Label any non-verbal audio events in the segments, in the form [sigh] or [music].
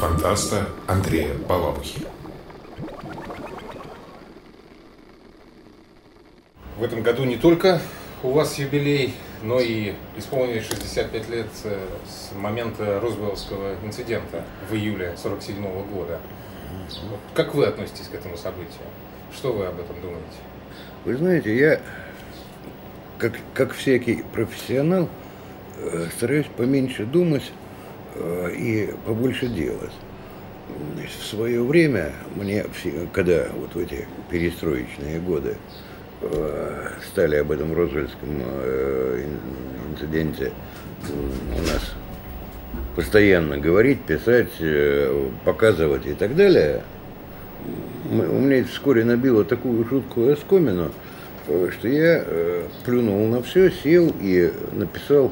фантаста Андрея Балабухи. В этом году не только у вас юбилей, но и исполнилось 65 лет э, с момента Рузвелтского инцидента в июле 47 года. Вот как вы относитесь к этому событию? Что вы об этом думаете? Вы знаете, я, как, как всякий профессионал, э, стараюсь поменьше думать и побольше делать. В свое время мне, когда вот в эти перестроечные годы э, стали об этом Розвельском инциденте у нас постоянно говорить, писать, показывать и так далее – у меня вскоре набило такую жуткую оскомину, э, что я э, плюнул на все, сел и написал, э,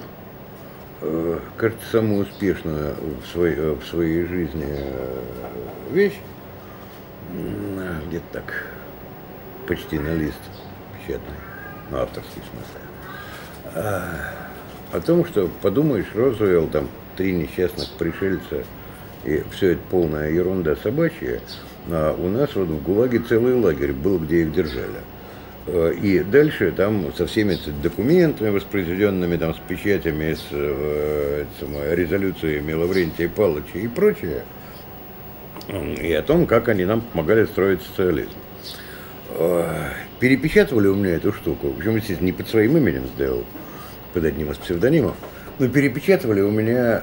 кажется, самую успешную в своей, в своей жизни вещь, где-то так, почти на лист печатный, ну, авторский смысле, о том, что подумаешь, Розуэлл, там, три несчастных пришельца, и все это полная ерунда собачья, а у нас вот в ГУЛАГе целый лагерь был, где их держали. Э, и дальше там со всеми документами воспроизведенными, там, с печатями, с, э, с резолюциями Лаврентия Павловича и прочее, и о том, как они нам помогали строить социализм. Э, перепечатывали у меня эту штуку, причем, естественно, не под своим именем сделал, под одним из псевдонимов, но перепечатывали у меня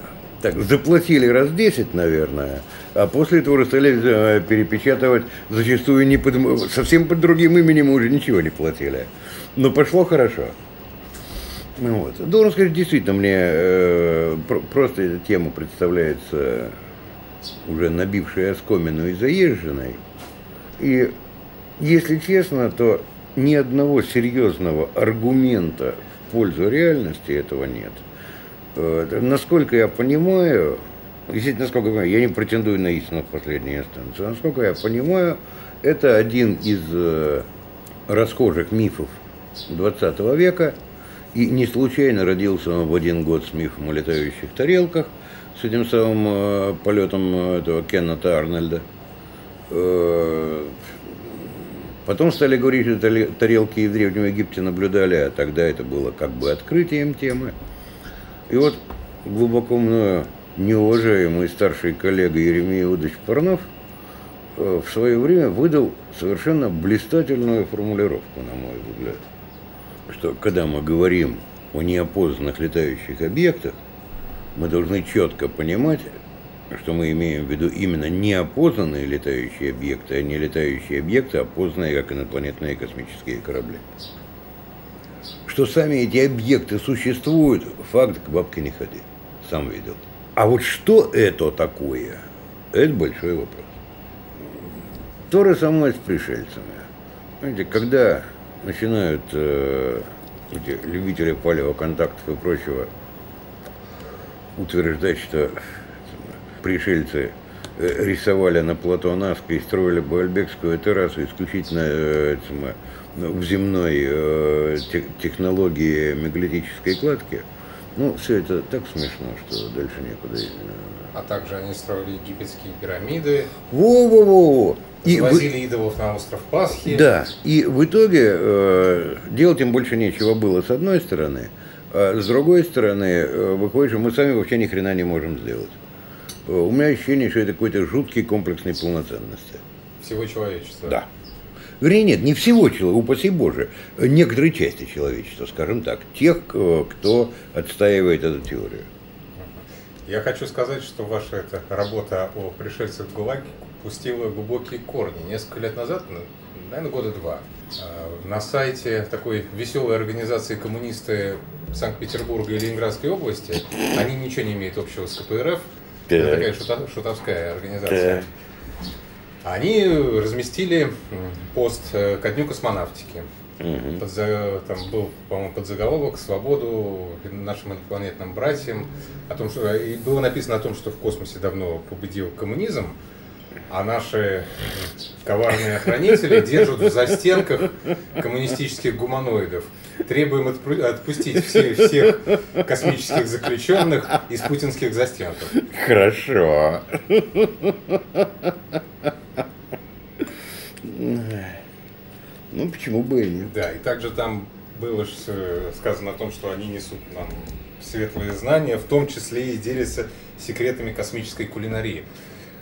так, заплатили раз 10, наверное, а после этого стали э, перепечатывать зачастую не под, совсем под другим именем уже ничего не платили. Но пошло хорошо. Ну вот. Должен сказать, действительно, мне э, просто эта тема представляется уже набившей оскомину и заезженной. И, если честно, то ни одного серьезного аргумента в пользу реальности этого нет. Э, насколько я понимаю, действительно, насколько я понимаю, я не претендую на истину в последней инстанции, насколько я понимаю, это один из э, расхожих мифов 20 века, и не случайно родился он в один год с мифом о летающих тарелках, с этим самым э, полетом этого Кеннета Арнольда. Потом стали говорить, что тарелки и в Древнем Египте наблюдали, а тогда это было как бы открытием темы. И вот глубоко мною неуважаемый старший коллега Еремей Иудович Парнов э, в свое время выдал совершенно блистательную формулировку, на мой взгляд, что когда мы говорим о неопознанных летающих объектах, мы должны четко понимать, что мы имеем в виду именно неопознанные летающие объекты, а не летающие объекты, опознанные как инопланетные космические корабли что сами эти объекты существуют, факт к бабке не ходи. Сам видел. А вот что это такое, это большой вопрос. То же самое с пришельцами. Знаете, когда начинают э, эти любители палеоконтактов и прочего утверждать, что пришельцы э, рисовали на плато Наска и строили Бальбекскую террасу исключительно э, в земной э, технологии мегалитической кладки. Ну, все это так смешно, что дальше некуда. А также они строили египетские пирамиды. Во-во-во! И возили идолов на остров Пасхи. Да, и в итоге э, делать им больше нечего было с одной стороны, а с другой стороны, э, выходит, что мы сами вообще ни хрена не можем сделать. Э, у меня ощущение, что это какой-то жуткий комплексной полноценности. Всего человечества. Да. Вернее, нет, не всего человека, упаси Боже, некоторой части человечества, скажем так, тех, кто отстаивает эту теорию. Я хочу сказать, что ваша эта работа о пришельцах в ГУЛАГе пустила глубокие корни. Несколько лет назад, ну, наверное, года два, э, на сайте такой веселой организации коммунисты Санкт-Петербурга и Ленинградской области, они ничего не имеют общего с КПРФ, да. это такая шутовская организация. Да они разместили пост э, ко дню космонавтики. Угу. Под, там был, по-моему, под заголовок «Свободу нашим инопланетным братьям». О том, что, и было написано о том, что в космосе давно победил коммунизм. А наши коварные охранители держат в застенках коммунистических гуманоидов. Требуем отпустить все, всех космических заключенных из путинских застенков. Хорошо. Ну, почему бы и нет. Да, и также там было сказано о том, что они несут нам светлые знания, в том числе и делятся секретами космической кулинарии.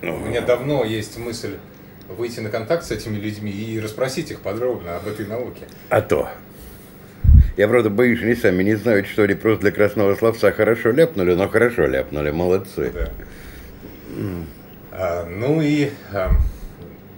У меня давно есть мысль выйти на контакт с этими людьми и расспросить их подробно об этой науке. А то. Я, правда, боюсь, они сами не знают, что они просто для красного словца хорошо ляпнули, но хорошо ляпнули, молодцы. Да. А, ну и а,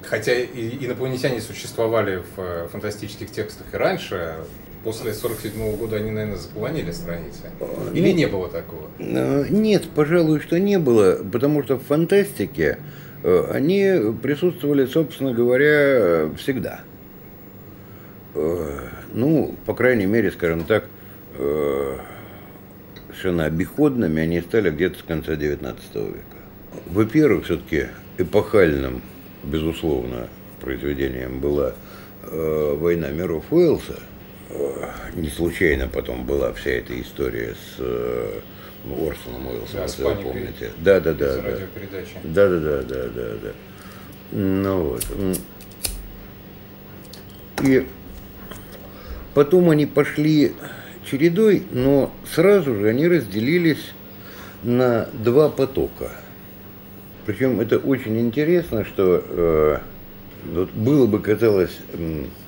хотя и инопланетяне существовали в э, фантастических текстах и раньше, после 47 года они, наверное, заполонили страницы. Или ну, не было такого? Э, нет, пожалуй, что не было, потому что в фантастике э, они присутствовали, собственно говоря, всегда. Ну, по крайней мере, скажем так, совершенно обиходными они стали где-то с конца 19 века. Во-первых, все-таки эпохальным безусловно, произведением была э, «Война миров Уэллса». Э, не случайно потом была вся эта история с э, Орсоном Уэллсом, да, если вы помните. Да, да, да. Да. да, да, да, да, да, да. Ну вот. И потом они пошли чередой, но сразу же они разделились на два потока – причем это очень интересно, что э, вот было бы, казалось,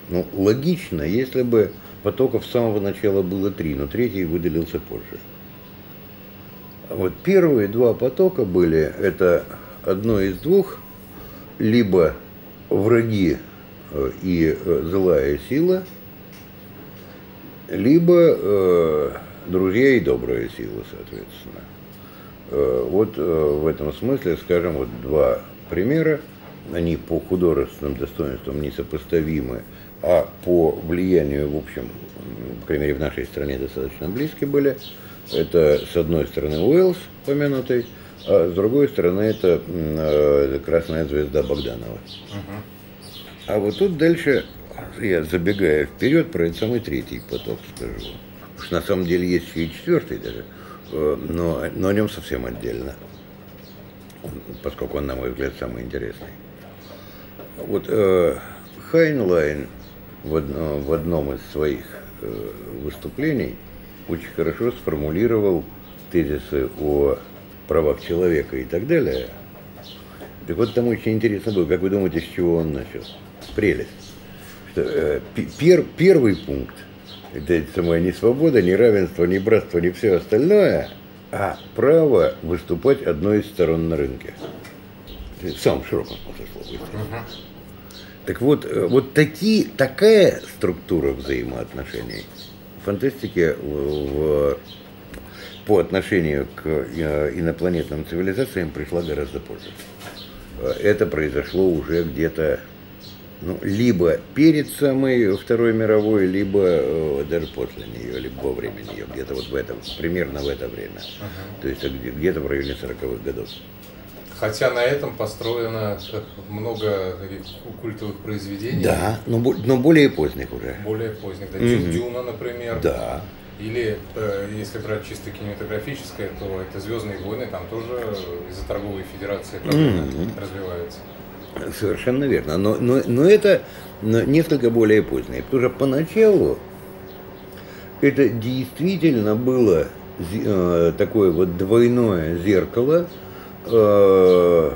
ну, логично, если бы потоков с самого начала было три, но третий выделился позже. Вот первые два потока были, это одно из двух, либо враги э, и э, злая сила, либо э, друзья и добрая сила, соответственно. Э, вот э, в этом смысле, скажем, вот два примера, они по художественным достоинствам несопоставимы, а по влиянию, в общем, по крайней мере, в нашей стране достаточно близки были. Это, с одной стороны, Уэллс, помянутый, а с другой стороны, это э, «Красная звезда» Богданова. А вот тут дальше, я забегая вперед, про этот самый третий поток скажу. Потому что на самом деле есть еще и четвертый даже – но, но о нем совсем отдельно, поскольку он, на мой взгляд, самый интересный. Вот э, Хайнлайн в, одно, в одном из своих э, выступлений очень хорошо сформулировал тезисы о правах человека и так далее. Так вот, там очень интересно было, как вы думаете, с чего он начал? Прелесть. Что, э, пер, первый пункт это самое не свобода, не равенство, не братство, не все остальное, а право выступать одной из сторон на рынке. В самом широком смысле слова. Так вот, э, вот такие, такая структура взаимоотношений в фантастике в, в, по отношению к э, инопланетным цивилизациям пришла гораздо позже. Э, это произошло уже где-то ну, либо перед самой Второй мировой, либо э, даже после нее, либо во время нее, где-то вот в этом, примерно в это время. Ага. То есть где-то в районе 40-х годов. Хотя на этом построено много таких культовых произведений. Да, но, но более поздних уже. Более поздних, да. Mm-hmm. Дюна, например. Да. Или, э, если брать чисто кинематографическое, то это «Звездные войны», там тоже из-за торговой федерации mm-hmm. развивается. Совершенно верно. Но, но, но это несколько более позднее. Потому что поначалу это действительно было э, такое вот двойное зеркало. Э,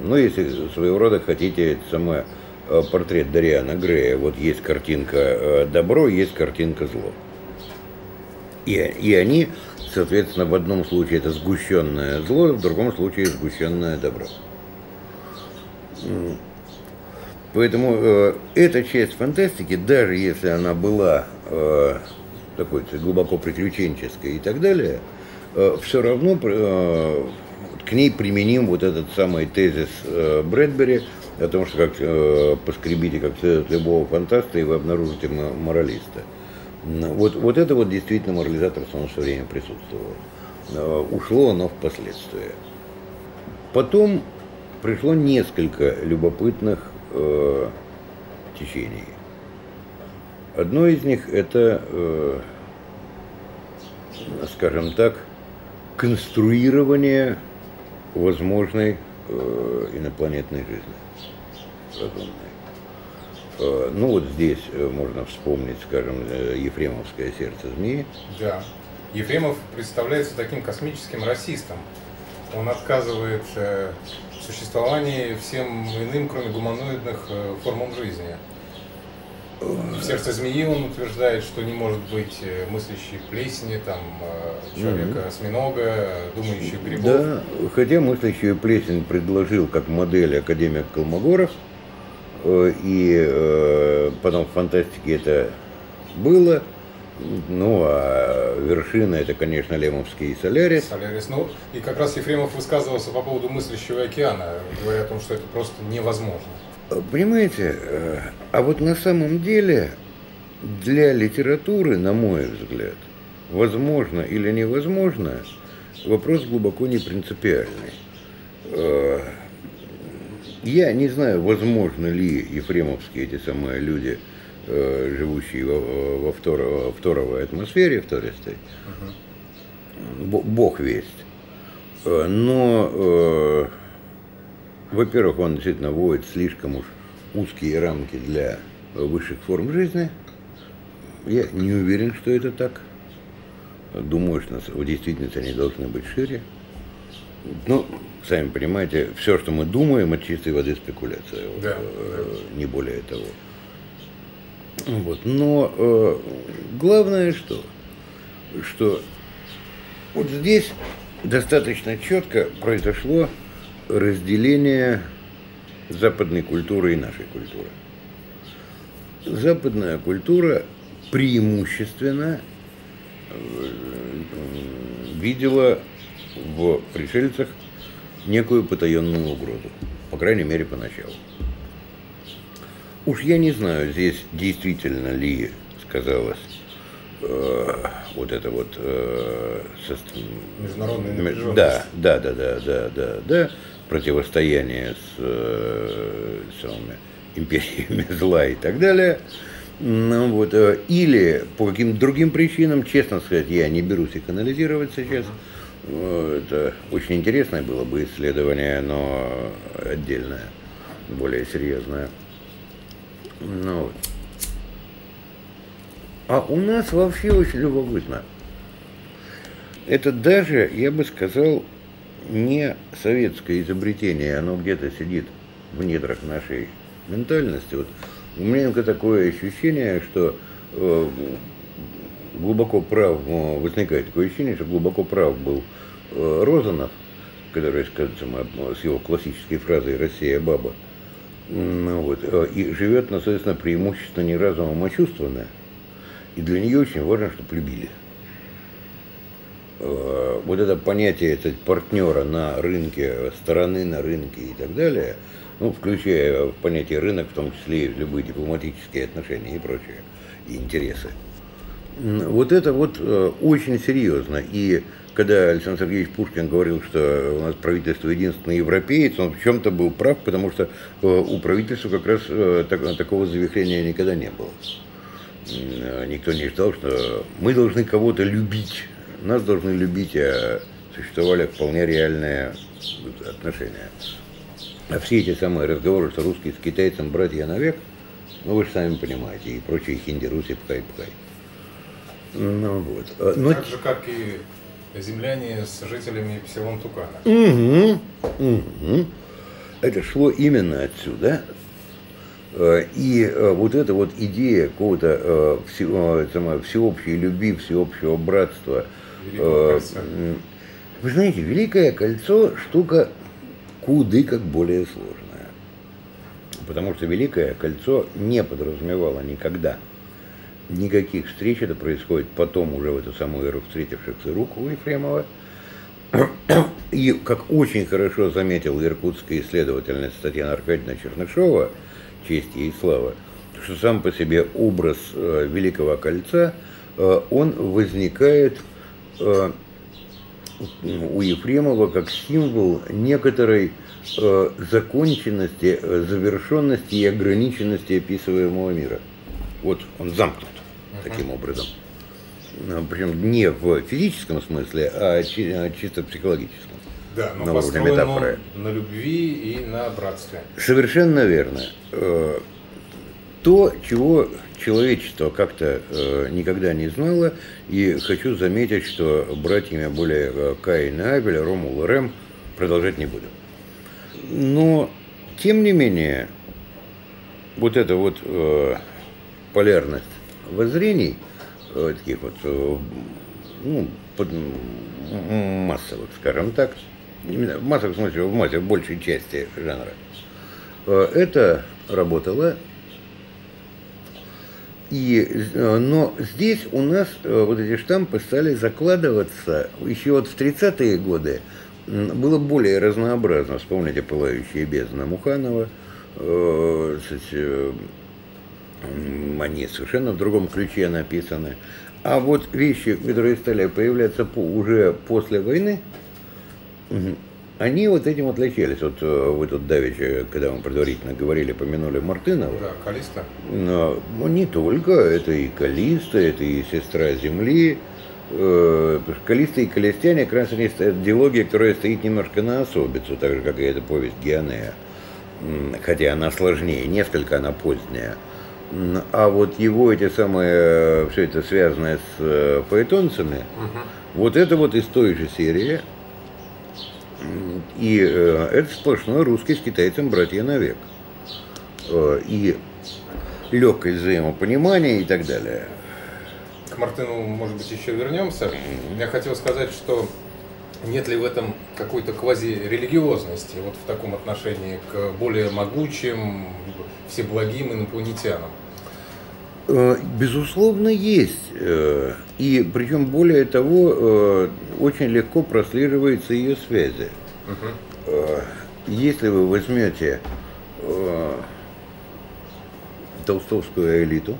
ну, если своего рода хотите, это самое э, портрет Дариана Грея. Вот есть картинка добро, есть картинка зло. И, и они, соответственно, в одном случае это сгущенное зло, в другом случае сгущенное добро. Поэтому э, эта часть фантастики, даже если она была э, такой глубоко приключенческой и так далее, э, все равно э, к ней применим вот этот самый тезис э, Брэдбери о том, что как э, поскребите как следует любого фантаста, и вы обнаружите моралиста. Вот, вот это вот действительно морализаторство, оно все время присутствовало. Э, ушло оно впоследствии. Потом пришло несколько любопытных э, течений. Одно из них это, э, скажем так, конструирование возможной э, инопланетной жизни разумной. Э, ну вот здесь э, можно вспомнить, скажем, э, Ефремовское сердце змеи. Да. Ефремов представляется таким космическим расистом. Он отказывает э, существовании всем иным, кроме гуманоидных э, формам жизни. В сердце змеи он утверждает, что не может быть э, мыслящей плесени, там, э, человека-осьминога, думающих грибов. Да, хотя мыслящую плесень предложил как модель академик Колмогоров, и потом в фантастике это было, ну, а вершина это, конечно, Лемовский и Солярис. Солярис. Ну, и как раз Ефремов высказывался по поводу мыслящего океана, говоря о том, что это просто невозможно. Понимаете, э, а вот на самом деле для литературы, на мой взгляд, возможно или невозможно, вопрос глубоко не принципиальный. Э, Я не знаю, возможно ли ефремовские эти самые люди, э, живущие во, во второ- второй атмосфере, втористой, Бо- Бог весть. Э, Но, э, во-первых, он действительно вводит слишком уж узкие рамки для высших форм жизни. Я не уверен, что это так. Думаю, что в действительности они должны быть шире. Ну, сами понимаете, все, что мы думаем, это чистой воды спекуляция. Да, Э, Не более того. Вот. Но э, главное что? Что вот здесь достаточно четко произошло разделение западной культуры и нашей культуры. Западная культура преимущественно э, видела в пришельцах некую потаенную угрозу, по крайней мере, поначалу. Уж я не знаю, здесь действительно ли сказалось э, вот это вот э, сос- Международная м- напряженность. Да, да, да, да, да, да, да, противостояние с э, самыми империями зла и так далее. Ну, вот, э, или по каким-то другим причинам, честно сказать, я не берусь их анализировать сейчас. Э, Это очень интересное было бы исследование, но отдельное, более серьезное. Ну. А у нас вообще очень любопытно. Это даже, я бы сказал, не советское изобретение, оно где-то сидит в недрах нашей ментальности. Вот у меня иногда такое ощущение, что э, глубоко прав, э, возникает такое ощущение, что глубоко прав был э, Розанов, который, скажется, с его классической фразой «Россия баба», вот, э, и живет, ну, соответственно, преимущественно не разумом, а чувственно. И для нее очень важно, чтобы любили. Э, Вот это понятие кстати, партнера на рынке, стороны на рынке и так далее, ну, включая понятие рынок, в том числе и любые дипломатические отношения и прочее, и интересы. Вот это вот э, очень серьезно. И когда Александр Сергеевич Пушкин говорил, что у нас правительство единственный европеец, он в чем-то был прав, потому что э, у правительства как раз э, так- такого завихрения никогда не было. Никто не ждал, что мы должны кого-то любить. Нас должны любить, а существовали вполне реальные отношения. А все эти самые разговоры, что русские с китайцем братья навек, ну вы же сами понимаете, и прочие хинди, руси, пхай-пхай. Ну вот. Но Так же, как и земляне с жителями Псилон-Тукана. Мгм, мгм. Это шло именно отсюда. Э, И э, вот эта вот идея какого-то э, всеобщей любви, всеобщего братства. Вы знаете, Великое кольцо штука куды как более сложная. Потому что Великое кольцо не подразумевало никогда никаких встреч. Это происходит потом уже в эту самую эру встретившихся рук Ефремова. И, как очень хорошо заметила иркутская исследовательница Татьяна Аркадьевна Чернышова, честь ей слава, что сам по себе образ э, Великого Кольца, э, он возникает э, у Ефремова как символ некоторой законченности, завершенности и ограниченности описываемого мира. Вот он замкнут таким образом. Ну, Причем не в физическом смысле, а а чисто психологическом. Да, но на уровне метафоры. на любви и на братстве. Совершенно верно. Э, То, чего человечество как-то э, никогда не знало, и хочу заметить, что братьями были э, Каин и Авель, Ромул и Рэм, продолжать не будем. Но, тем не менее, вот эта вот полярность воззрений, э, таких вот, э, ну, под- массовых, скажем так, именно в массовом смысле, в массе, в большей части жанра, э, это работало. И, но здесь у нас вот эти штампы стали закладываться еще вот в 30-е годы. Было более разнообразно. Вспомните «Пылающие бездны» Муханова. э, они совершенно в другом ключе написаны. А вот вещи, которые стали появляться по- уже после войны, они вот этим отличались. Вот э, вы тут давеча, когда мы предварительно говорили, помянули Мартынова. Да, Калиста. Но ну, не только, это и Калиста, это и сестра Земли. Э, Калиста и Калистяне как раз они стоят диалогия, которая стоит немножко на особицу, так же, как и эта повесть Геонея. Хотя она сложнее, несколько она поздняя. А вот его эти самые, все это связанное с э, фаэтонцами, вот это вот из той же серии. И э, это сплошной русский с китайцем братья навек. Э, И легкость взаимопонимания и так далее. К Мартыну, может быть, еще вернемся. Я хотел сказать, что нет ли в этом какой-то квазирелигиозности вот в таком отношении к более могучим, всеблагим инопланетянам? Э, Безусловно, есть. Э, И причем более того, э, очень легко прослеживаются ее связи. Э, Если вы возьмете толстовскую элиту,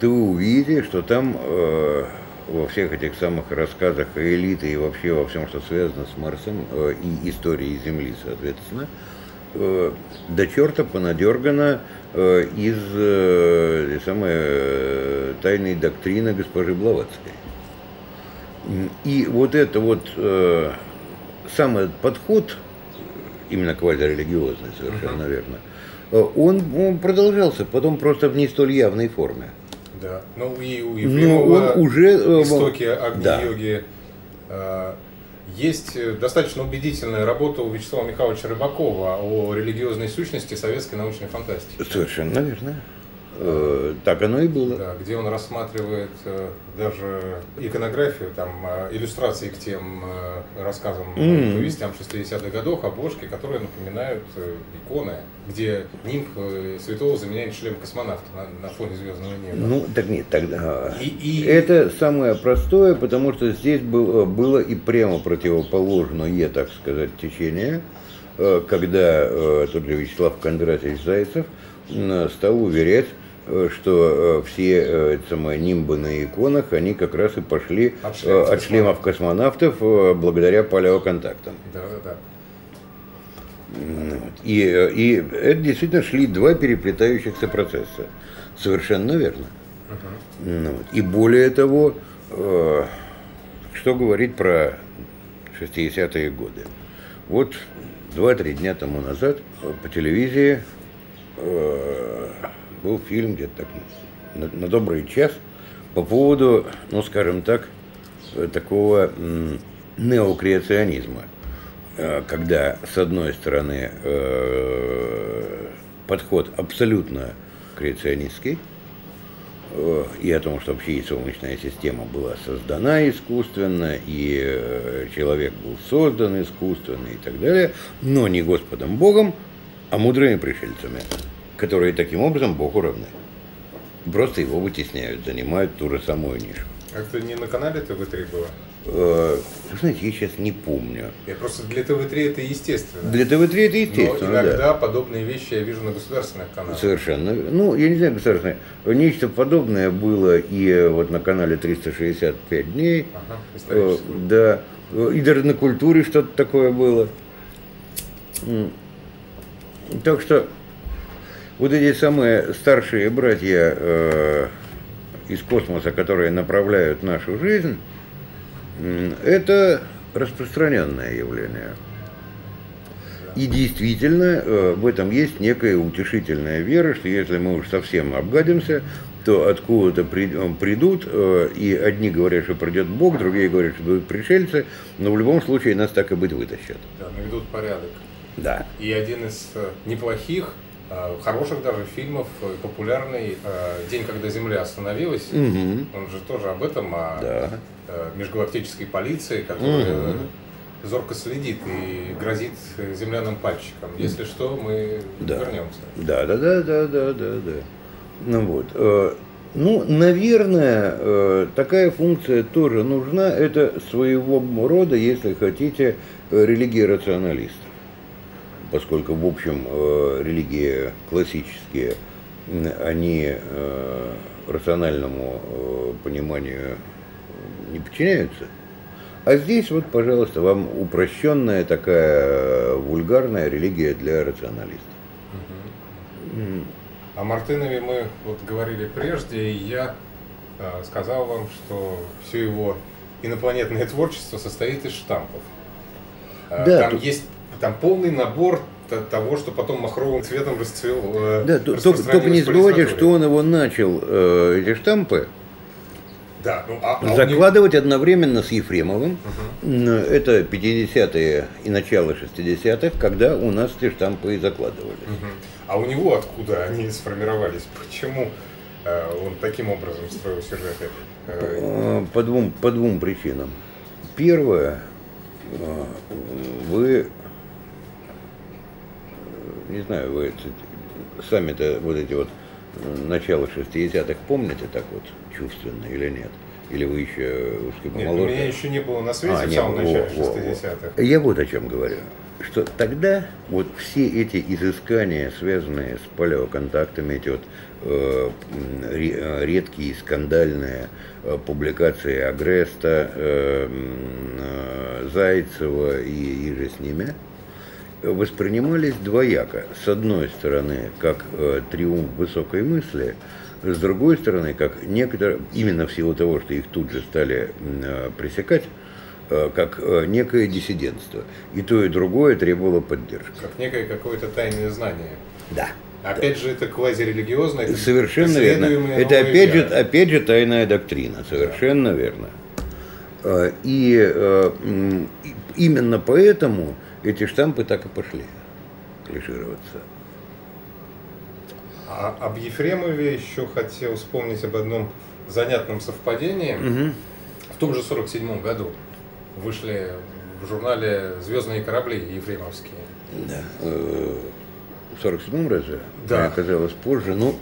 то вы увидите, что там э, во всех этих самых рассказах о элите и вообще во всем, что связано с Марсом э, и историей Земли, соответственно, э, до черта понадергано э, из э, самой э, тайной доктрины госпожи Блаватской. И вот это вот э, сам этот подход, именно квазирелигиозный, совершенно верно, э, он, он продолжался, потом просто в не столь явной форме. Да. Ну и у Но Ефремова он уже... э, истоки да. Агни-йоги э, есть э, достаточно убедительная работа у Вячеслава Михайловича Рыбакова о религиозной сущности советской научной фантастики. Совершенно верно. Э, Так оно и было. Да, где он рассматривает э, даже иконографию, там, э, иллюстрации к тем рассказам, Мгм. повестям 60-х годов, обложки, которые напоминают иконы, где нимб святого заменяет шлем космонавта на, на фоне звездного неба. Ну, так нет, тогда... И- и- Это самое простое, потому что здесь был- было и прямо противоположное, так сказать, течение, когда тот же Вячеслав Кондратьевич Зайцев стал уверять, что э, все э, эти самые нимбы на иконах, они как раз и пошли От э, шлемов от шлемов космонавтов э, благодаря палеоконтактам. Да, да, да. И, э, и это действительно шли два переплетающихся процесса. Совершенно верно. Вот. И более того, э, что говорить про 60-е годы? Вот два-три дня тому назад э, по телевизии э, был фильм где-то так на, на добрый час по поводу, ну скажем так, э, такого неокреационизма. Э, Когда с одной стороны э, подход абсолютно креационистский, и о том, что вообще и Солнечная система была создана искусственно, и человек был создан искусственно и так далее, но не Господом Богом, а мудрыми пришельцами, которые таким образом Богу равны. Просто его вытесняют, занимают ту же самую нишу. Как-то не на канале ТВ-3 было? э, вы знаете, я сейчас не помню. Я просто для ТВ-3 это естественно. Для ТВ-3 это Но естественно, иногда да. подобные вещи я вижу на государственных каналах. Совершенно. Ну, я не знаю, государственное. Нечто подобное было и э, вот на канале 365 дней. Ага, Э. Да. Э, И даже на культуре что-то такое было. Так что вот эти самые старшие братья э, из космоса, которые направляют нашу жизнь, это распространенное явление. И действительно, э, в этом есть некая утешительная вера, что если мы уж совсем обгадимся, то откуда-то э, придут, э, и одни говорят, что придет Бог, другие говорят, что будут пришельцы, но в любом случае нас так и быть вытащат. Да, наведут порядок. Да. И один из э, неплохих, хороших даже фильмов, э, популярный э, «День, когда Земля остановилась». Мгм. Он же тоже об этом, о Да. э, межгалактической полиции, которая э, зорко следит и грозит э, земляным пальчиком. Если что, мы Да. вернемся. Да, да, да, да, да, да, да. Ну вот. э, Ну, наверное, э, такая функция тоже нужна. Это своего рода, если хотите, э, религия рационалистов. Поскольку, в общем, э, религии классические, они э, рациональному э, пониманию не подчиняются. А здесь вот, пожалуйста, вам упрощенная такая вульгарная религия для рационалистов. О Мартынове мы вот говорили прежде, и я э, сказал вам, что все его инопланетное творчество состоит из штампов. Да, там тут- есть там полный набор того, что потом махровым цветом расцвел. э, Да, то- только, только не по забывайте, что он его начал, э, эти штампы, Да, ну, а- а у него- закладывать одновременно с Ефремовым. М, Это 50-е и начало 60-х, когда у нас эти штампы и закладывались. Мгм. А у него откуда они сформировались? Почему э, он таким образом строил сюжеты? Э, Э, По двум, по двум причинам. Первое, э, вы, не знаю, вы сами-то вот эти вот начало 60-х помните так вот чувственно или нет? Или вы еще уж Нет, моложе? меня еще не было на свете А, в самом начале во, во. 60-х. Я вот о чем говорю. Что тогда вот все эти изыскания, связанные с палеоконтактами, эти вот э, э, редкие скандальные э, публикации Агреста, э, э, Зайцева и, и же с ними, воспринимались двояко. С одной стороны, как э, триумф высокой мысли, с другой стороны, как некоторые, именно в силу того, что их тут же стали э, пресекать, э, как э, некое диссидентство. И то, и другое требовало поддержки. Как некое какое-то тайное знание. Да. Опять же, это квазирелигиозно. это Совершенно верно. Это опять же, опять же тайная доктрина. Совершенно верно. Э, и именно поэтому эти штампы так и пошли клишироваться. А об Ефремове еще хотел вспомнить об одном занятном совпадении. В том же 47 году вышли в журнале «Звездные корабли» ефремовские. Да. Э, В 47-м разве? Да. Мне казалось позже. Ну,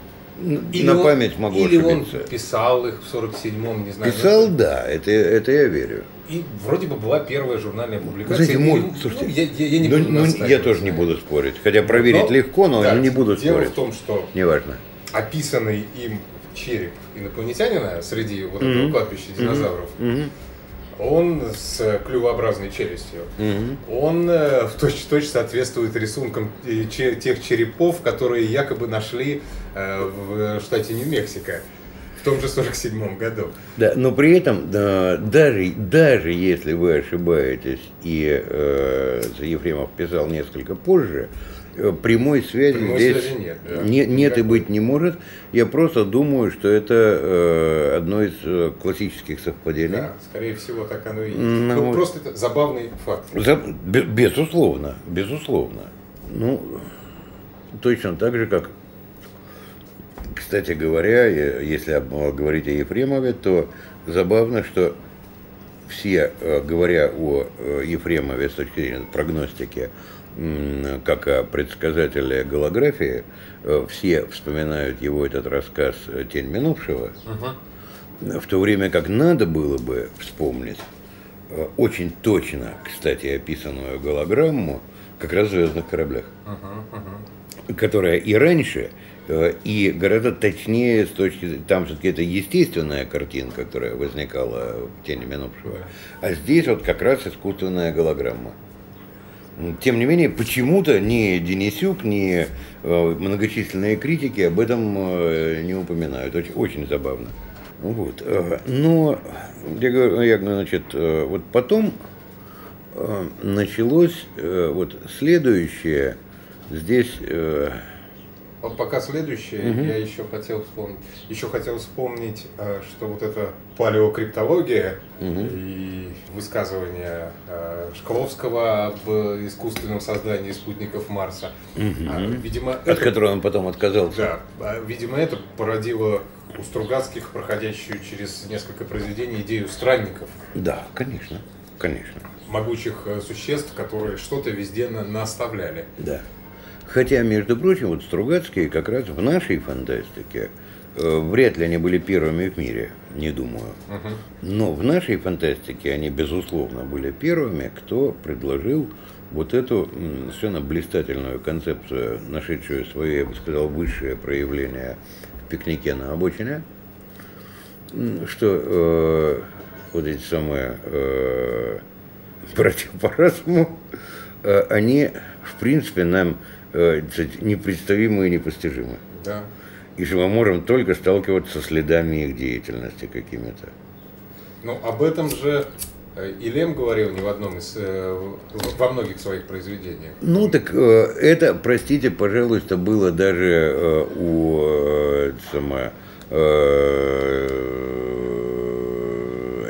Или на он- память могу Или ошибиться. он писал их в 47-м, не знаю. Писал, да, это, это я верю. И вроде бы была первая журнальная публикация. знаете, может, ну, слушайте, я, я- я не ну, буду ну, я тоже не буду спорить. Хотя проверить Но- легко, но, да, не буду Дело спорить. в том, что Неважно. описанный им череп инопланетянина среди вот этого кладбища динозавров, Мгм. он с клювообразной челюстью, Мгм. он э, в точь-в-точь соответствует рисункам э, тех черепов, которые якобы нашли э, в штате Нью-Мексико в том же 47 году. Да, но при этом, да, даже, даже если вы ошибаетесь, и э, Ефремов писал несколько позже, э, прямой связи Прямой здесь связи нет, да. не- нет и быть не может. Я просто думаю, что это э, одно из э, классических совпадений. Да, скорее всего, так оно и есть. Ну, Ну, вот. просто это забавный факт. За- бе- безусловно, безусловно. Ну, точно так же, как, кстати говоря, если говорить о Ефремове, то забавно, что все, э, говоря о э, Ефремове с точки зрения прогностики, как о предсказателе голографии, э, все вспоминают его этот рассказ «Тень минувшего», в то время как надо было бы вспомнить очень точно, кстати, описанную голограмму как раз в «Звездных кораблях», которая и раньше, и гораздо точнее с точки там все-таки это естественная картинка, которая возникала в тени минувшего, а здесь вот как раз искусственная голограмма. Тем не менее, почему-то ни Денисюк, ни э, многочисленные критики об этом э, не упоминают. Очень, очень забавно. Вот. э, Но я говорю, я, значит, э, вот потом э, началось э, вот следующее. Здесь э, пока следующее, я еще хотел вспомнить, еще хотел вспомнить, э, что вот эта палеокриптология и высказывания э, Шкловского об искусственном создании спутников Марса, а, видимо, от это- которого он потом отказался. Да, а, видимо, это породило у Стругацких, проходящую через несколько произведений, идею странников, Да, конечно, конечно. могучих э, существ, которые что-то везде на- наставляли. Да. Хотя, между прочим, вот Стругацкие как раз в нашей фантастике э, вряд ли они были первыми в мире, не думаю. Но в нашей фантастике они, безусловно, были первыми, кто предложил вот эту совершенно блистательную концепцию, нашедшую свое, я бы сказал, высшее проявление в пикнике на обочине, что э, вот эти самые э, братья по разуму, э, они, в принципе, нам непредставимы и непостижимы. Да. И что мы можем только сталкиваться со следами их деятельности какими-то. Ну, об этом же э, и Лем говорил не в одном из, э, во многих своих произведениях. Ну так э, это, простите, пожалуйста, было даже э, у э, э,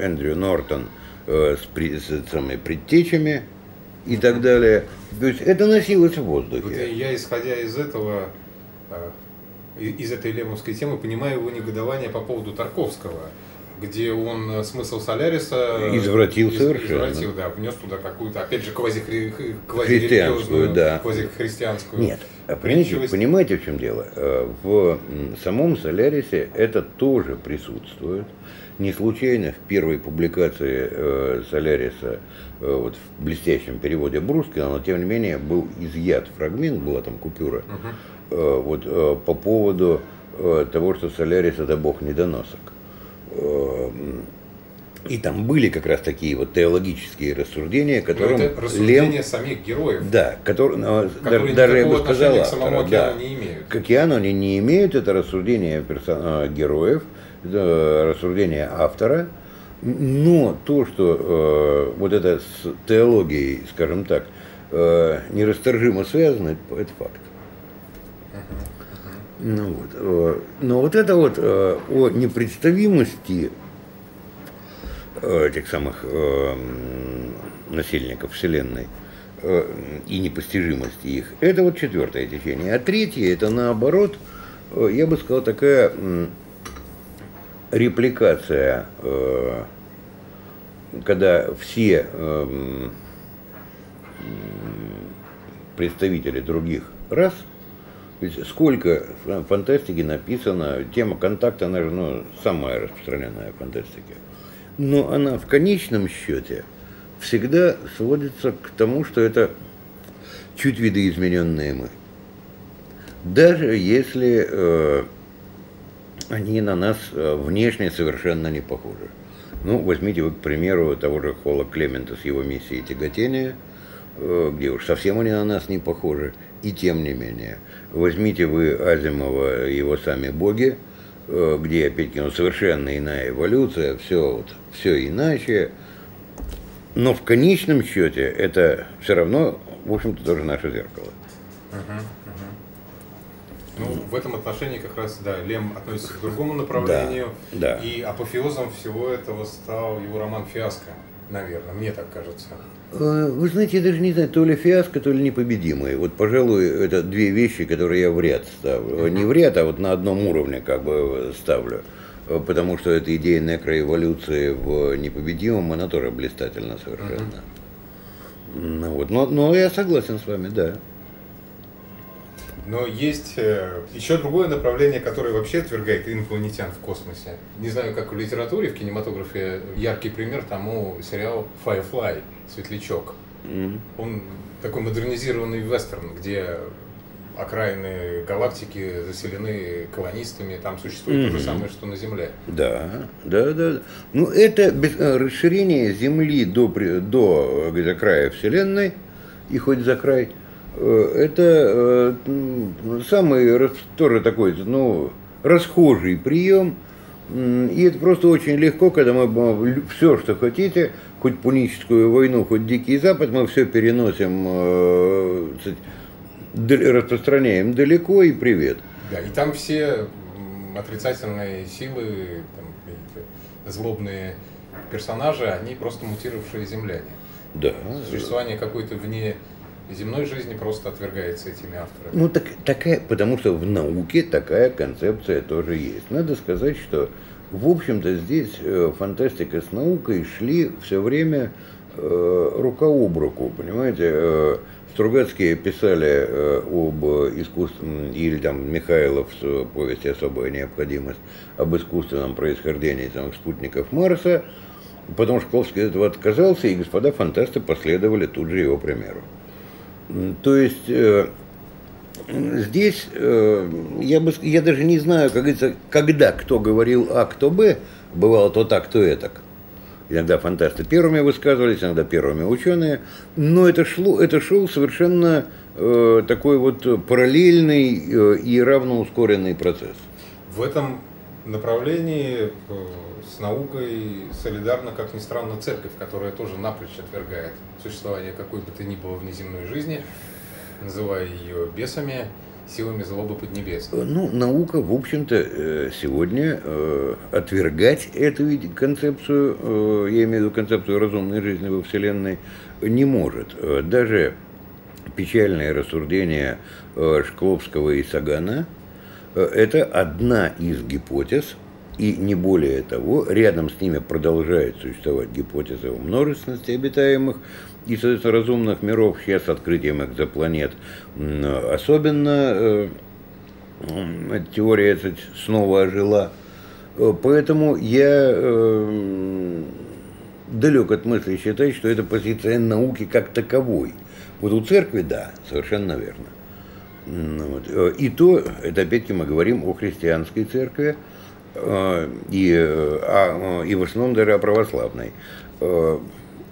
Эндрю Нортон э, с, при- с самой предтечами и так далее. То есть это носилось в Вот воздухе. я, я, исходя из этого, э, из этой лемовской темы, понимаю его негодование по поводу Тарковского, где он э, смысл Соляриса Извратил из- совершенно. извратил, да, внес туда какую-то, опять же, квазихри- Христианскую, квазирелигиозную, да. квазихристианскую Нет, а понимаете, понимаете, в чем дело? Э, В самом Солярисе это тоже присутствует. Не случайно в первой публикации э, Соляриса, э, вот в блестящем переводе Брускина, но тем не менее был изъят фрагмент, была там купюра, э, вот э, по поводу э, того, что Солярис это бог недоносок. Э, И там были как раз такие вот теологические рассуждения, Но которым это рассуждение Лем самих героев, да, который, ну, которые даже я бы сказал, к самому да. не имеют. К океану они не имеют, это рассуждение персон- а, героев, рассуждение автора, но то, что э, вот это с теологией, скажем так, э, нерасторжимо связано, это, факт. Ну, вот, э, но вот это вот э, о непредставимости э, этих самых э, м, насельников Вселенной э, и непостижимости их, это вот четвертое течение. А третье, это наоборот, э, я бы сказал, такая репликация, э, когда все э, представители других рас, ведь сколько фа- фантастики написано, тема контакта, она же ну, самая распространенная в фантастике. Но она в конечном счете всегда сводится к тому, что это чуть видоизмененные мы. Даже если э, они на нас э, внешне совершенно не похожи. Ну, возьмите вы, к примеру, того же Холла Клемента с его миссией тяготения, э, где уж совсем они на нас не похожи, и тем не менее. Возьмите вы Азимова, его сами боги, э, где, опять-таки, ну, совершенно иная эволюция, все, вот, все иначе. Но в конечном счете это все равно, в общем-то, тоже наше зеркало. Ну, в этом отношении как раз, да, Лем относится к другому направлению. да. И апофеозом всего этого стал его роман «Фиаско», наверное, мне так кажется. Э, Вы знаете, я даже не знаю, то ли фиаско, то ли непобедимые. Вот, пожалуй, это две вещи, которые я в ряд ставлю. Не в ряд, а вот на одном уровне как бы ставлю. Э, Потому что эта идея некроэволюции в непобедимом, она тоже блистательна совершенно. Ну, вот. но, но я согласен с вами, да. Но есть э, еще другое направление, которое вообще отвергает инопланетян в космосе. Не знаю, как в литературе, в кинематографе яркий пример тому сериал Firefly, Светлячок. Mm-hmm. Он такой модернизированный вестерн, где окраины галактики заселены колонистами, там существует mm-hmm. то же самое, что на Земле. Да, да, да. Ну, это э, расширение Земли до, до, до края Вселенной, и хоть за край, это самый тоже такой, ну, расхожий прием, и это просто очень легко, когда мы все, что хотите, хоть пуническую войну, хоть Дикий Запад, мы все переносим распространяем далеко и привет. Да, и там все отрицательные силы, там, злобные персонажи, они просто мутировавшие земляне. Да. Существование какой-то вне земной жизни просто отвергается этими авторами. Ну так такая, потому что в науке такая концепция тоже есть. Надо сказать, что в общем-то здесь э, фантастика с наукой шли все время э, рука об руку, понимаете? Э, Стругацкие писали э, об искусственном, или там Михайлов в повести «Особая необходимость» об искусственном происхождении там, спутников Марса, потому что Шкловский от этого отказался, и господа фантасты последовали тут же его примеру. То есть э, здесь э, я, бы, я даже не знаю, как говорится, когда кто говорил А, кто Б, бывало то так, то этак. Иногда фантасты первыми высказывались, иногда первыми ученые. Но это, шло, это шел совершенно э, такой вот параллельный э, и равноускоренный процесс. В этом направлении э, с наукой солидарна, как ни странно, церковь, которая тоже напрочь отвергает существование какой бы то ни было внеземной жизни, называя ее бесами, силами злобы Поднебесной. Ну, наука, в общем-то, э, сегодня э, отвергать эту концепцию, э, я имею в виду концепцию разумной жизни во Вселенной, не может. Даже печальное рассуждение Шкловского и Сагана – это одна из гипотез, и не более того, рядом с ними продолжает существовать гипотеза о множественности обитаемых и, соответственно, разумных миров сейчас с открытием экзопланет. Особенно э, теория кстати, снова ожила. Э, поэтому я э, далек от мысли считать, что это позиция науки как таковой. Вот у церкви, да, совершенно верно. Э, и то, это опять-таки мы говорим о христианской церкви, э, и, а, и в основном даже о православной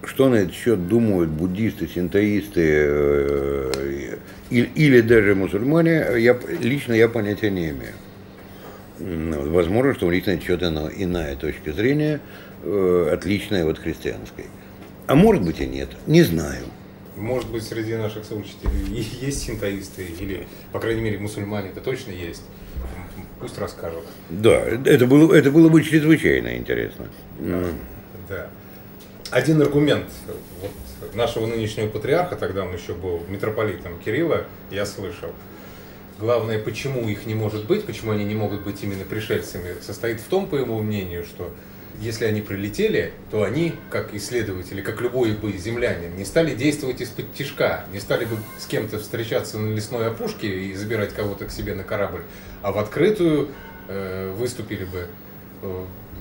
что на этот счет думают буддисты, синтоисты э, или, или даже мусульмане, я, лично я понятия не имею. Возможно, что у них на этот счет иная, иная точка зрения, э, отличная от христианской. А может быть и нет, не знаю. Может быть, среди наших соучителей есть синтоисты, или, по крайней мере, мусульмане это точно есть. Пусть расскажут. Да, это было, это было бы чрезвычайно интересно. Да. да один аргумент вот, нашего нынешнего патриарха, тогда он еще был митрополитом Кирилла, я слышал. Главное, почему их не может быть, почему они не могут быть именно пришельцами, состоит в том, по его мнению, что если они прилетели, то они, как исследователи, как любой бы землянин, не стали действовать из-под тишка, не стали бы с кем-то встречаться на лесной опушке и забирать кого-то к себе на корабль, а в открытую э, выступили бы,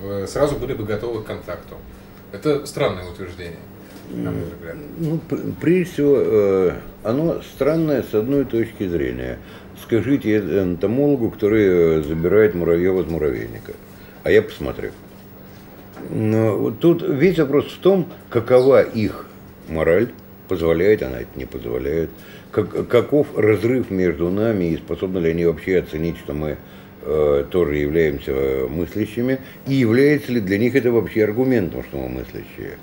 э, сразу были бы готовы к контакту. Это странное утверждение, на мой взгляд. Ну, прежде всего, э, оно странное с одной точки зрения. Скажите энтомологу, который э, забирает муравьев из муравейника. А я посмотрю. Тут весь вопрос в том, какова их мораль, позволяет она это, не позволяет, как, каков разрыв между нами и способны ли они вообще оценить, что мы Э, тоже являемся мыслящими, и является ли для них это вообще аргументом, что мы мыслящие.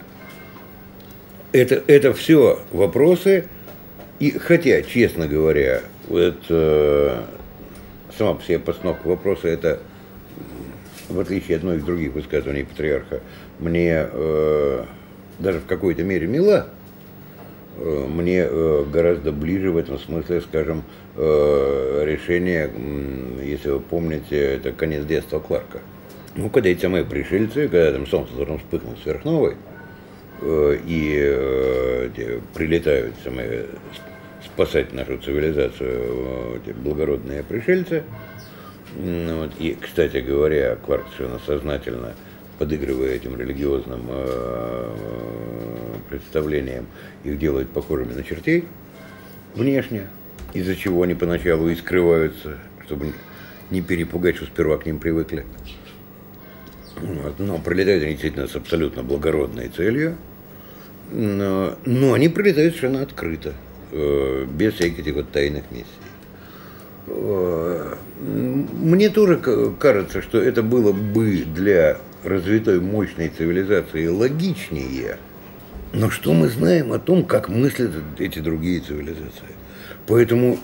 Это, это все вопросы, и хотя, честно говоря, вот, э, сама по себе постановка вопроса, это, в отличие от многих других высказываний патриарха, мне э, даже в какой-то мере мила, Э, мне э, гораздо ближе в этом смысле, скажем, э, решение, если вы помните, это конец детства Кларка. Ну, когда эти самые пришельцы, когда там солнце должно вспыхнуть сверхновой, и прилетают самые спасать нашу цивилизацию эти благородные пришельцы. Ну, вот. И, кстати говоря, Кварк совершенно сознательно подыгрывая этим религиозным э, представлениям, их делает похожими на чертей внешне, из-за чего они поначалу и скрываются, чтобы не перепугать, что сперва к ним привыкли. Вот. Но прилетают они действительно с абсолютно благородной целью, но, но они прилетают совершенно открыто, э, без всяких этих вот тайных миссий. Э, мне тоже кажется, что это было бы для развитой мощной цивилизации логичнее. Но что мы знаем о том, как мыслят эти другие цивилизации? Поэтому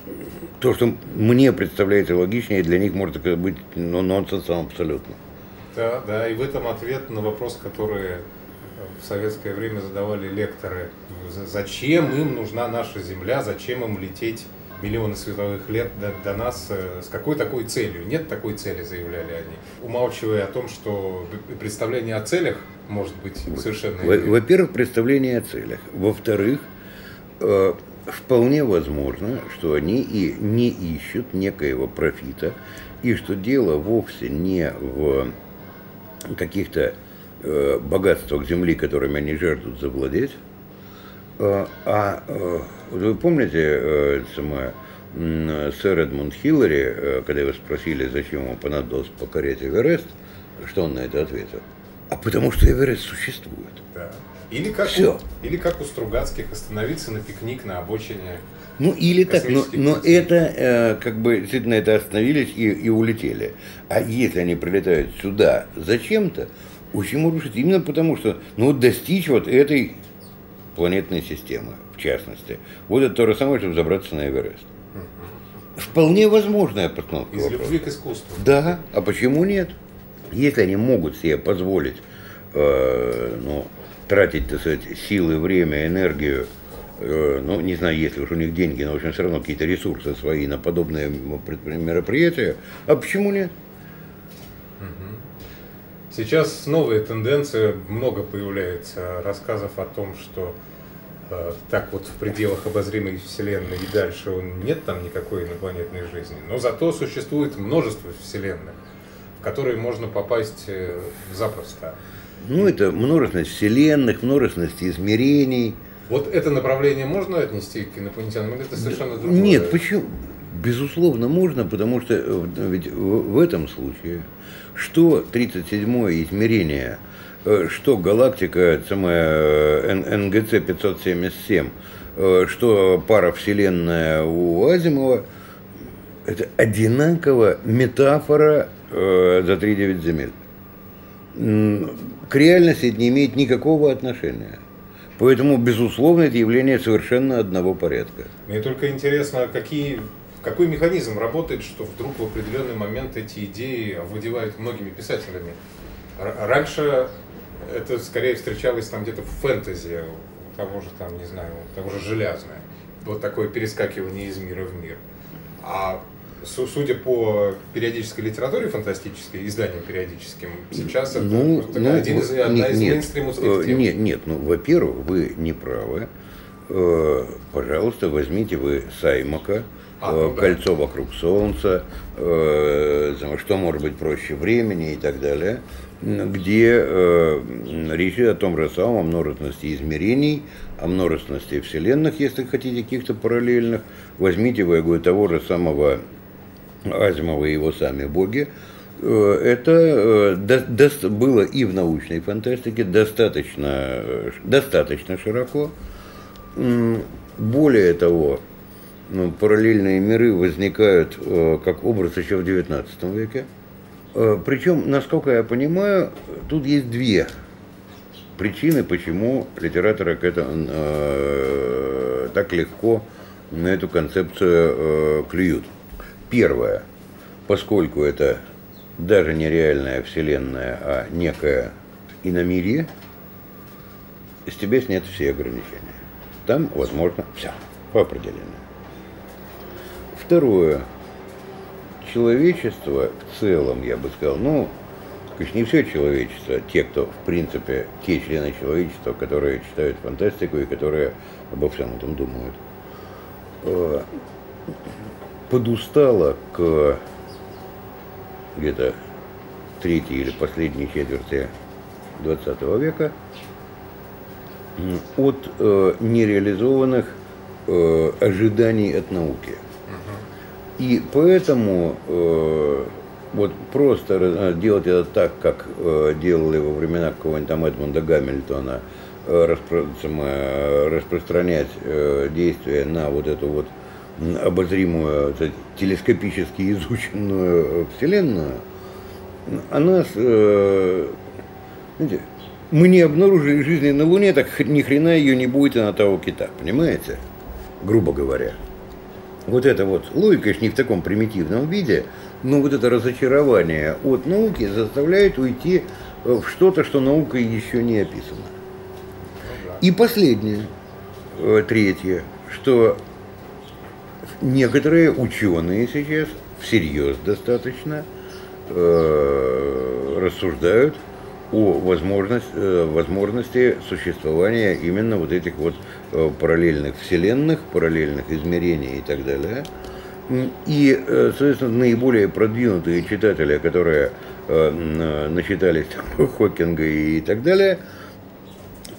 то, что мне представляется логичнее, для них может быть ну, нонсенсом абсолютно. Да, да, и в этом ответ на вопрос, который в советское время задавали лекторы. Зачем им нужна наша Земля, зачем им лететь миллионы световых лет до, до нас, э, с какой такой целью? Нет такой цели, заявляли они. Умалчивая о том, что представление о целях может быть совершенно... Во-первых, представление о целях. Во-вторых, э, вполне возможно, что они и не ищут некоего профита, и что дело вовсе не в каких-то э, богатствах земли, которыми они жаждут завладеть, а, а вы помните, э, самое, сэр Эдмунд Хиллари, э, когда его спросили, зачем ему понадобилось покорять Эверест, что он на это ответил? А потому что Эверест существует. Да. Или как, Все. У, или как у Стругацких остановиться на пикник на обочине. Ну или так, но, но это э, как бы действительно это остановились и, и улетели. А если они прилетают сюда зачем-то, очень может быть именно потому, что ну достичь вот этой планетной системы, в частности. Это то же самое, чтобы забраться на Эверест. Вполне возможная постановка Из вопроса. любви к искусству. Да, а почему нет? Если они могут себе позволить э, ну, тратить, так сказать, силы, время, энергию, э, ну, не знаю, если уж у них деньги, но, в общем, все равно какие-то ресурсы свои на подобные мероприятия, а почему нет? Сейчас новые тенденции, много появляется рассказов о том, что так вот в пределах обозримой Вселенной и дальше нет там никакой инопланетной жизни. Но зато существует множество Вселенных, в которые можно попасть э, запросто. Ну, это множественность Вселенных, множественность измерений. Вот это направление можно отнести к инопланетянам, или это совершенно другое? Нет, почему? Безусловно, можно, потому что э, ведь в этом случае что 37-е измерение, э, что галактика, самая НГЦ 577, что пара вселенная у Азимова, это одинаково метафора э, за 3-9 земель. К реальности это не имеет никакого отношения. Поэтому, безусловно, это явление совершенно одного порядка. Мне только интересно, какие какой механизм работает, что вдруг в определенный момент эти идеи овладевают многими писателями? Раньше это скорее встречалось там где-то в фэнтези, у того же там, не знаю, у того же Железное. Вот такое перескакивание из мира в мир. А судя по периодической литературе фантастической, изданиям периодическим, сейчас это ну, ну, один из, одна из мейнстримовских э, тем. Нет, нет, ну, во-первых, вы не правы. Э, пожалуйста, возьмите вы Саймака, а, ну, кольцо да. вокруг Солнца, э, что может быть проще времени и так далее, где э, речь идет о том же самом, о множественности измерений, о множественности вселенных, если хотите, каких-то параллельных. Возьмите вы, я говорю, того же самого Азимова и его сами боги, э, это было и в научной фантастике достаточно, достаточно широко. Более того, ну, параллельные миры возникают э, как образ еще в XIX веке. Э, причем, насколько я понимаю, тут есть две причины, почему литераторы это, э, так легко на эту концепцию э, клюют. Первое, поскольку это даже не реальная вселенная, а некое иномирие, с тебя снято все ограничения. Там возможно все по определению. Второе. Человечество в целом, я бы сказал, ну, конечно, не все человечество, те, кто, в принципе, те члены человечества, которые читают фантастику и которые обо всем этом думают. э, подустала к где-то третьей или последней четверти 20 века от э, нереализованных э, ожиданий от науки. И поэтому э, вот просто э, делать это так, как э, делали во времена какого-нибудь там Эдмунда Гамильтона, э, самое, распространять э, действия на вот эту вот обозримую, телескопически изученную э, Вселенную, она, э, знаете, мы не обнаружили жизни на Луне, так ни хрена ее не будет и на того кита, понимаете? Грубо говоря. Вот это вот логика, конечно, не в таком примитивном виде, но вот это разочарование от науки заставляет уйти в что-то, что наукой еще не описано. И последнее, э, третье, что некоторые ученые сейчас всерьез достаточно э, рассуждают о возможность, э, возможности существования именно вот этих вот э, параллельных вселенных, параллельных измерений и так далее. И, э, соответственно, наиболее продвинутые читатели, которые начитались [laughs] Хокинга и так далее,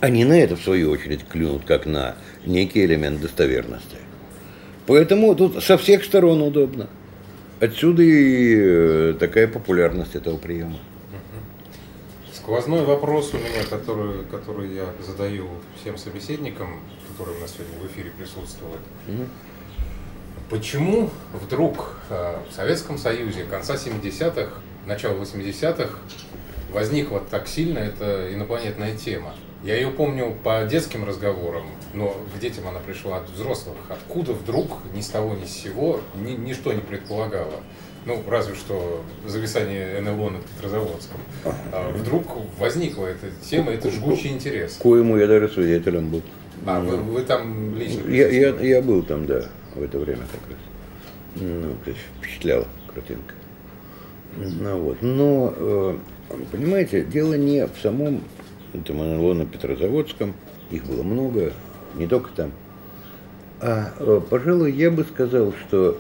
они на это, в свою очередь, клюнут как на некий элемент достоверности. Поэтому тут со всех сторон удобно. Отсюда и такая популярность этого приема. Сквозной вопрос у меня, который, который я задаю всем собеседникам, которые у нас сегодня в эфире присутствуют. Mm-hmm. Почему вдруг э, в Советском Союзе конца 70-х, начала 80-х возникла так сильно эта инопланетная тема? Я ее помню по детским разговорам, но к детям она пришла от взрослых. Откуда вдруг ни с того ни с сего ни, ничто не предполагало? Ну, разве что зависание НЛО над Петрозаводском. А вдруг возникла эта тема, это жгучий интерес. Коему я даже свидетелем был. А, вы, вы там лично? Я, я, я был там, да, в это время как раз. Ну, то есть впечатляла картинка. Ну, вот. Но, э, понимаете, дело не в самом этом НЛО на Петрозаводском, их было много, не только там. А, э, пожалуй, я бы сказал, что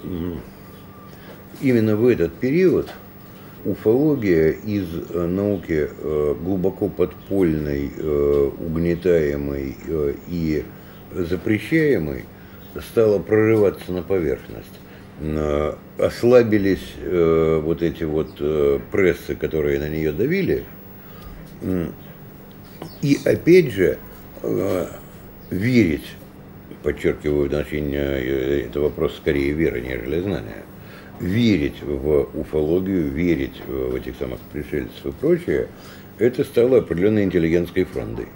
именно в этот период уфология из э, науки э, глубоко подпольной, э, угнетаемой и запрещаемой стала прорываться на поверхность. Ослабились вот эти вот прессы, которые на нее давили. И опять же, верить, подчеркиваю, значение, это вопрос скорее веры, нежели знания – верить в уфологию, верить в этих самых пришельцев и прочее, это стало определенной интеллигентской фрондой.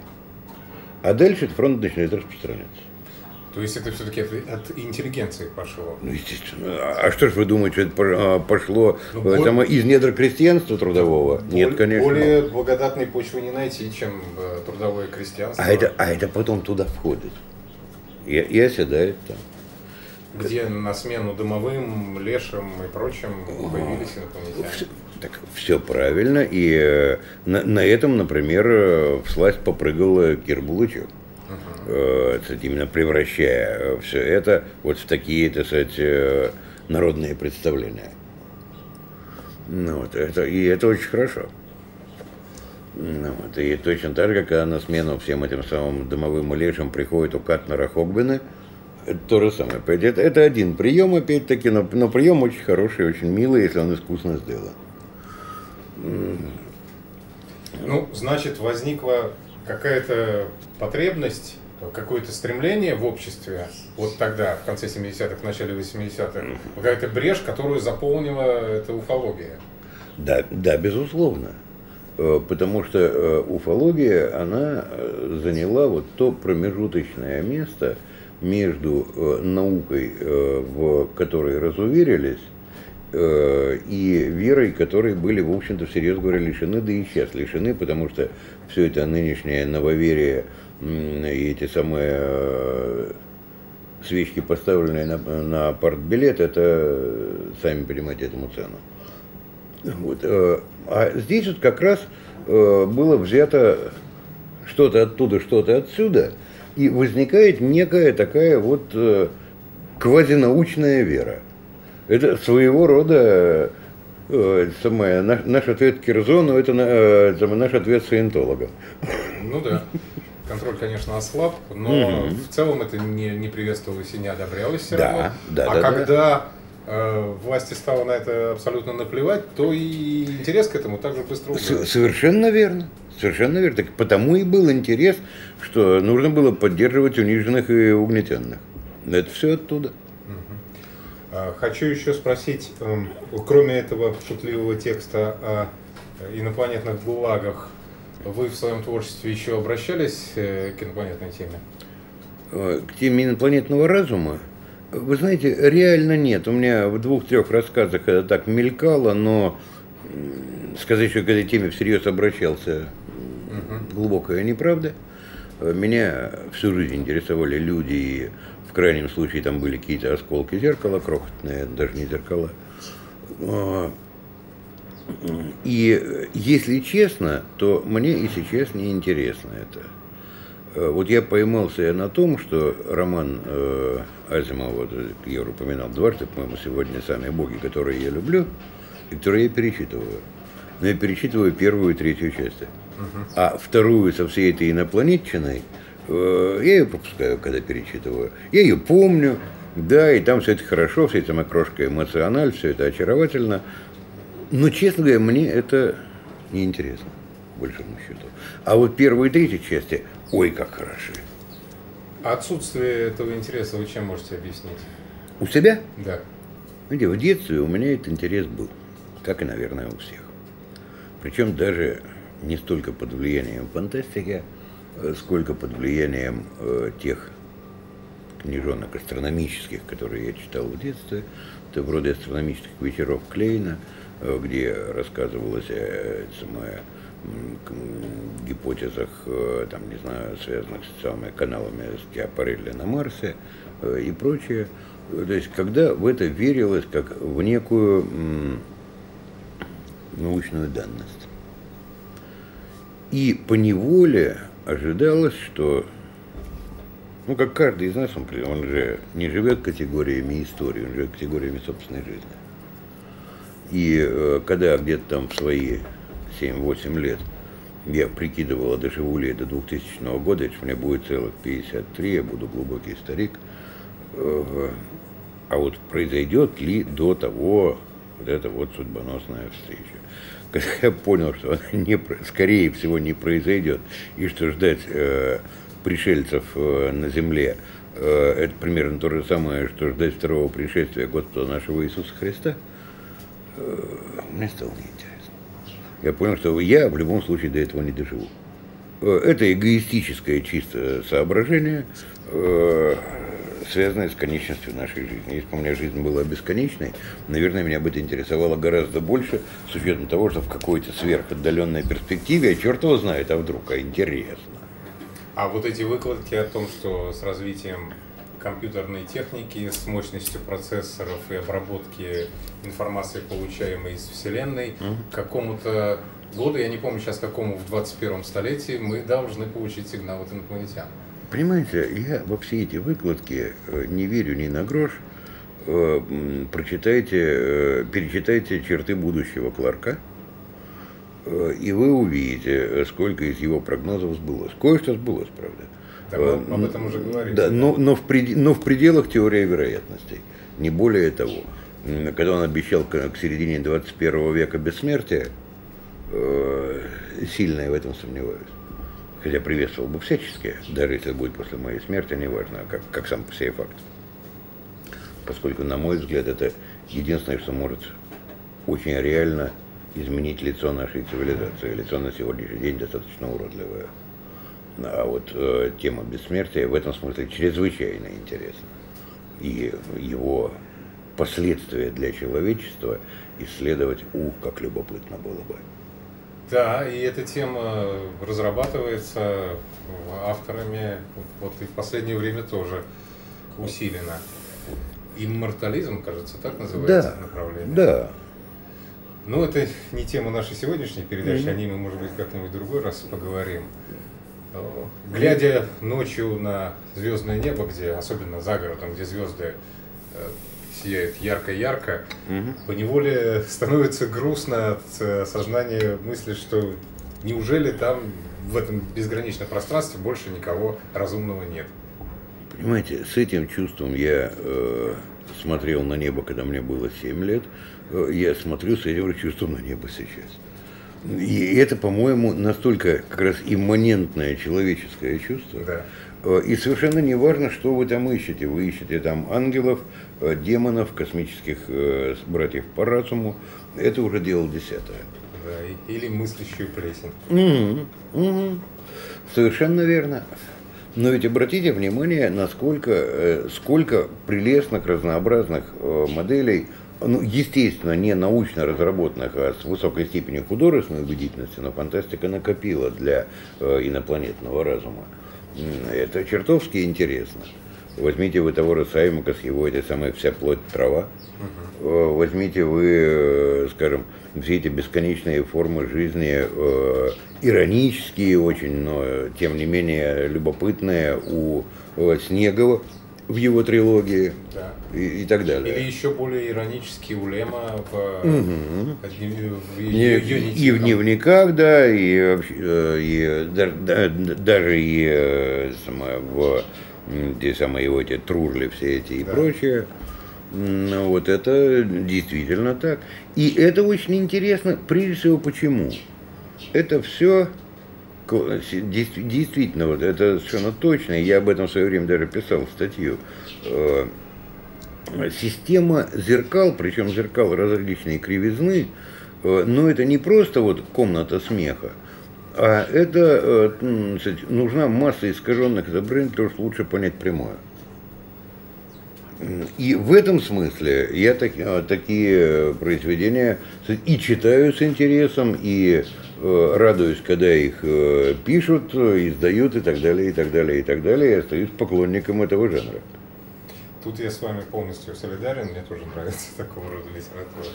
А дальше этот фронт начинает распространяться. То есть это все-таки от, от интеллигенции пошло? Ну, естественно. А что ж вы думаете, это а, пошло ну, это более, из недр крестьянства трудового? Более, Нет, конечно. Более благодатной почвы не найти, чем э, трудовое крестьянство. А это, а это потом туда входит. И, и оседает там где на смену дымовым, лешим и прочим появились инопланетяне. Так все правильно. И э, на, на этом, например, э, в сласть попрыгал э, Кир Булычев. Uh-huh. именно превращая все это вот в такие, так сказать, народные представления. Ну, вот, это, и это очень хорошо. Ну, вот, и точно так же, когда на смену всем этим самым дымовым и лешим приходит у Катнера Хогбены, это то же самое. Это, это один прием, опять-таки, но, но прием очень хороший, очень милый, если он искусно сделан. Ну, значит, возникла какая-то потребность, какое-то стремление в обществе, вот тогда, в конце 70-х, в начале 80-х, какая-то брешь, которую заполнила эта уфология. Да, да, безусловно. Э, потому что э, уфология, она э, заняла вот то промежуточное место – между э, наукой, э, в которой разуверились, э, и верой, которые были, в общем-то, всерьез говоря, лишены, да и сейчас лишены, потому что все это нынешнее нововерие и эти самые свечки, поставленные на, на партбилет, это, сами понимаете, этому цену. Вот. А здесь вот как раз было взято что-то оттуда, что-то отсюда – и возникает некая такая вот э, квазинаучная вера. Это своего рода э, самое, наш, наш ответ Кирзону, это э, самое, наш ответ саентологам. Ну да. Контроль, конечно, ослаб, но угу. в целом это не, не приветствовалось и не одобрялось все да, равно. Да, а да, когда да. Э, власти стало на это абсолютно наплевать, то и интерес к этому также быстро убыл. Совершенно верно. Совершенно верно. Так потому и был интерес, что нужно было поддерживать униженных и угнетенных. Это все оттуда. А, хочу еще спросить, эм, кроме этого шутливого текста о инопланетных гулагах, вы в своем творчестве еще обращались э, к инопланетной теме? Э, к теме инопланетного разума? Вы знаете, реально нет. У меня в двух-трех рассказах это так мелькало, но сказать, что к этой теме всерьез обращался, угу. глубокая неправда. Э, меня всю жизнь интересовали люди, и в крайнем случае там были какие-то осколки зеркала крохотные, даже не зеркала. А, и если честно, то мне и сейчас не интересно это. Э, вот я поймался на том, что роман э, Азимова, вот, я упоминал дважды, по-моему, сегодня «Самые боги», которые я люблю, и которые я перечитываю. Но я перечитываю первую и третью части. А вторую со всей этой инопланетчиной, э, я ее пропускаю, когда перечитываю. Я ее помню, да, и там все это хорошо, вся эта макрошка эмоциональ, все это очаровательно. Но, честно говоря, мне это неинтересно, большому счету. А вот первые и третьи части, ой, как хороши. Отсутствие этого интереса вы чем можете объяснить? У себя? Да. Знаете, в детстве у меня этот интерес был, как и, наверное, у всех. Причем даже не столько под влиянием фантастики, э, сколько под влиянием э, тех книжонок астрономических, которые я читал в детстве. Это вроде астрономических вечеров Клейна – Э, где рассказывалось о э, самое, гипотезах, э, там, не знаю, связанных с самыми каналами Стиапарелли на Марсе и прочее. То есть, когда в это верилось как в некую научную данность. И по неволе ожидалось, что, ну, как каждый из нас, он, он же не живет категориями истории, он живет категориями собственной жизни. И э, когда где-то там в свои 7-8 лет я прикидывал, доживу ли до 2000 года, это мне будет целых 53, я буду глубокий старик. Э, а вот произойдет ли до того вот эта вот судьбоносная встреча? Когда [laughs] я понял, что она не, скорее всего не произойдет, и что ждать э, пришельцев э, на земле э, это примерно то же самое, что ждать второго пришествия Господа нашего Иисуса Христа – Э, мне стало неинтересно. Я понял, что я в любом случае до этого не доживу. Э, это эгоистическое чисто соображение, э, связанное с конечностью нашей жизни. Если бы у меня жизнь была бесконечной, наверное, меня бы это интересовало гораздо больше, с учетом того, что в какой-то сверхотдаленной перспективе, а черт его знает, а вдруг, а интересно. А вот эти выкладки о том, что с развитием компьютерной техники с мощностью процессоров и обработки информации, получаемой из Вселенной, mm к какому-то году, я не помню сейчас какому, в 21 столетии, мы должны получить сигнал от инопланетян. Понимаете, я во все эти выкладки э, не верю ни на грош. Э, прочитайте, э, перечитайте черты будущего Кларка, и вы увидите, сколько из его прогнозов сбылось. Кое-что сбылось, правда. Так мы об этом уже говорили. Да, но, но, в пред, но в пределах теории вероятностей, не более того. Когда он обещал к, середине 21 века бессмертия, э, сильно я в этом сомневаюсь. Хотя приветствовал бы всячески, даже если это будет после моей смерти, неважно, как, как сам по себе факт. Поскольку, на мой взгляд, это единственное, что может очень реально изменить лицо нашей цивилизации. Лицо на сегодняшний день достаточно уродливое. А вот э, тема бессмертия в этом смысле чрезвычайно интересна. И его последствия для человечества исследовать, ух, как любопытно было бы. Да, и эта тема разрабатывается авторами, вот и в последнее время тоже усиленно. Иммортализм, кажется, так называется да, направление. Да. Ну, это не тема нашей сегодняшней передачи, mm-hmm. о ней мы, может быть, как-нибудь в другой раз поговорим. Глядя ночью на звездное небо, где, особенно за городом, где звезды э, сияет ярко-ярко, угу. поневоле [laughs] становится грустно от э, сознания мысли, что неужели там в этом безграничном пространстве больше никого разумного нет. Понимаете, с этим чувством я э, смотрел на небо, когда мне было 7 лет, э, я смотрю с этим чувством на небо сейчас. И это, по-моему, настолько как раз имманентное человеческое чувство. Да. Э, и совершенно не важно, что вы там ищете. Вы ищете там ангелов, э, демонов, космических э, братьев по разуму. Это уже дело десятое. Да, или мыслящую плесень. Угу, угу. Совершенно верно. Но ведь обратите внимание, насколько сколько прелестных разнообразных моделей, ну, естественно, не научно разработанных, а с высокой степенью художественной убедительности, но фантастика накопила для инопланетного разума. Это чертовски интересно. Возьмите вы того же Саймака с его этой самой вся плоть трава. Угу. Возьмите вы, э, скажем, все эти бесконечные формы жизни, э, иронические очень, но тем не менее любопытные у Снегова в его трилогии да. И, и так далее. Или еще более иронический у Лема в, угу. в, в, и, и в дневниках, да, и, э, и, и даже и э, самое, в те самые его эти тружли все эти и да. прочее. Ну, вот это действительно так. И это очень интересно, прежде всего, почему? Это все действительно, вот это совершенно точно, я об этом в свое время даже писал статью. Э, система зеркал, причем зеркал различной кривизны, э, но это не просто вот комната смеха, а это э, нужна масса искаженных изображений, потому что лучше понять прямое. И в этом смысле я так, такие произведения и читаю с интересом, и радуюсь, когда их пишут, издают и так далее, и так далее, и так далее, и остаюсь поклонником этого жанра. Тут я с вами полностью солидарен, мне тоже нравится [laughs] такого рода литература.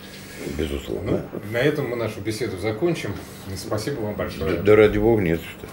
Безусловно. Ну, на этом мы нашу беседу закончим. Спасибо вам большое. Да, да ради бога, нет что.